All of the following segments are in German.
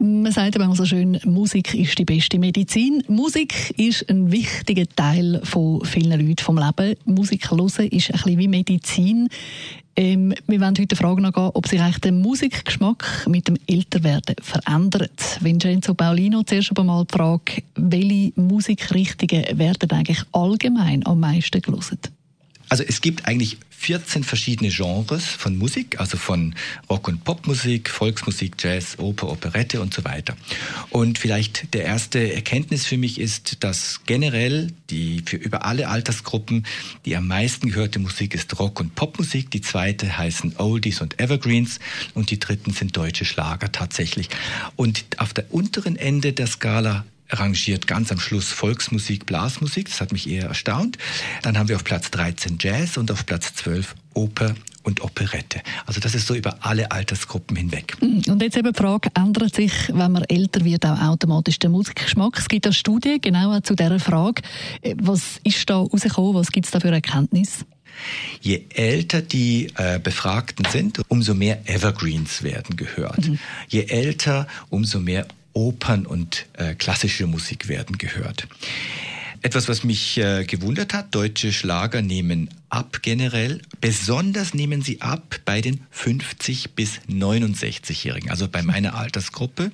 Man sagt aber so schön, Musik ist die beste Medizin. Musik ist ein wichtiger Teil von vielen Leuten vom Leben. Musik hören ist ein bisschen wie Medizin. Ähm, wir wollen heute die Frage ob sich eigentlich der Musikgeschmack mit dem Älterwerden verändert. Vincenzo Paulino, zuerst aber mal die Frage, welche Musikrichtungen werden eigentlich allgemein am meisten gelesen? Also es gibt eigentlich 14 verschiedene Genres von Musik, also von Rock- und Popmusik, Volksmusik, Jazz, Oper, Operette und so weiter. Und vielleicht der erste Erkenntnis für mich ist, dass generell die für über alle Altersgruppen die am meisten gehörte Musik ist Rock- und Popmusik. Die zweite heißen Oldies und Evergreens und die dritten sind deutsche Schlager tatsächlich. Und auf der unteren Ende der Skala rangiert ganz am Schluss Volksmusik, Blasmusik. Das hat mich eher erstaunt. Dann haben wir auf Platz 13 Jazz und auf Platz 12 Oper und Operette. Also das ist so über alle Altersgruppen hinweg. Mm, und jetzt eben die Frage, ändert sich, wenn man älter wird, auch automatisch der Musikgeschmack? Es gibt eine Studie genau zu dieser Frage. Äh, was ist da rausgekommen? Was gibt es da für Erkenntnisse? Je älter die äh, Befragten sind, umso mehr Evergreens werden gehört. Mhm. Je älter, umso mehr Opern und äh, klassische Musik werden gehört. Etwas, was mich äh, gewundert hat, deutsche Schlager nehmen ab generell. Besonders nehmen sie ab bei den 50 bis 69-Jährigen, also bei meiner Altersgruppe.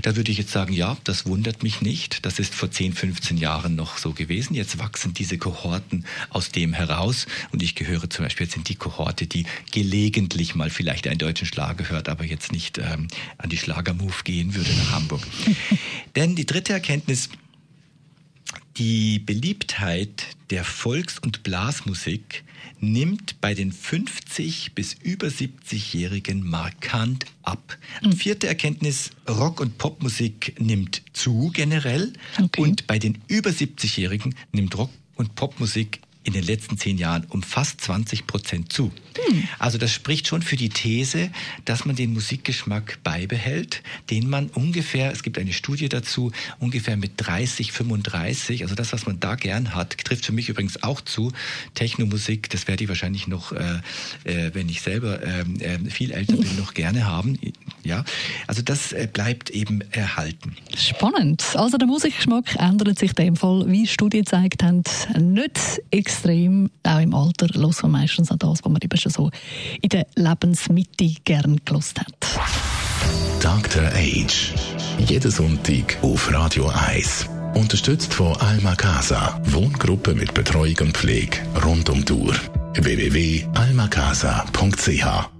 Da würde ich jetzt sagen, ja, das wundert mich nicht. Das ist vor 10, 15 Jahren noch so gewesen. Jetzt wachsen diese Kohorten aus dem heraus. Und ich gehöre zum Beispiel jetzt in die Kohorte, die gelegentlich mal vielleicht einen deutschen Schlager hört, aber jetzt nicht ähm, an die Schlagermove gehen würde nach Hamburg. Denn die dritte Erkenntnis, die Beliebtheit der Volks- und Blasmusik nimmt bei den 50 bis über 70-Jährigen markant ab. Mhm. Vierte Erkenntnis, Rock- und Popmusik nimmt zu generell okay. und bei den über 70-Jährigen nimmt Rock- und Popmusik in den letzten zehn Jahren um fast 20 Prozent zu. Hm. Also das spricht schon für die These, dass man den Musikgeschmack beibehält, den man ungefähr, es gibt eine Studie dazu, ungefähr mit 30, 35, also das, was man da gern hat, trifft für mich übrigens auch zu. Technomusik, das werde ich wahrscheinlich noch, äh, äh, wenn ich selber äh, viel älter bin, noch gerne haben. Ja, also das äh, bleibt eben erhalten. Spannend. Also der Musikgeschmack ändert sich in dem Fall, wie Studien gezeigt haben, nicht extrem. Auch im Alter hören wir meistens an das, was man eben schon so in der Lebensmitte gern gelost hat. Dr. Age. Jeden Sonntag auf Radio 1. Unterstützt von Alma Casa. Wohngruppe mit Betreuung und Pflege rund um die Uhr. www.almacasa.ch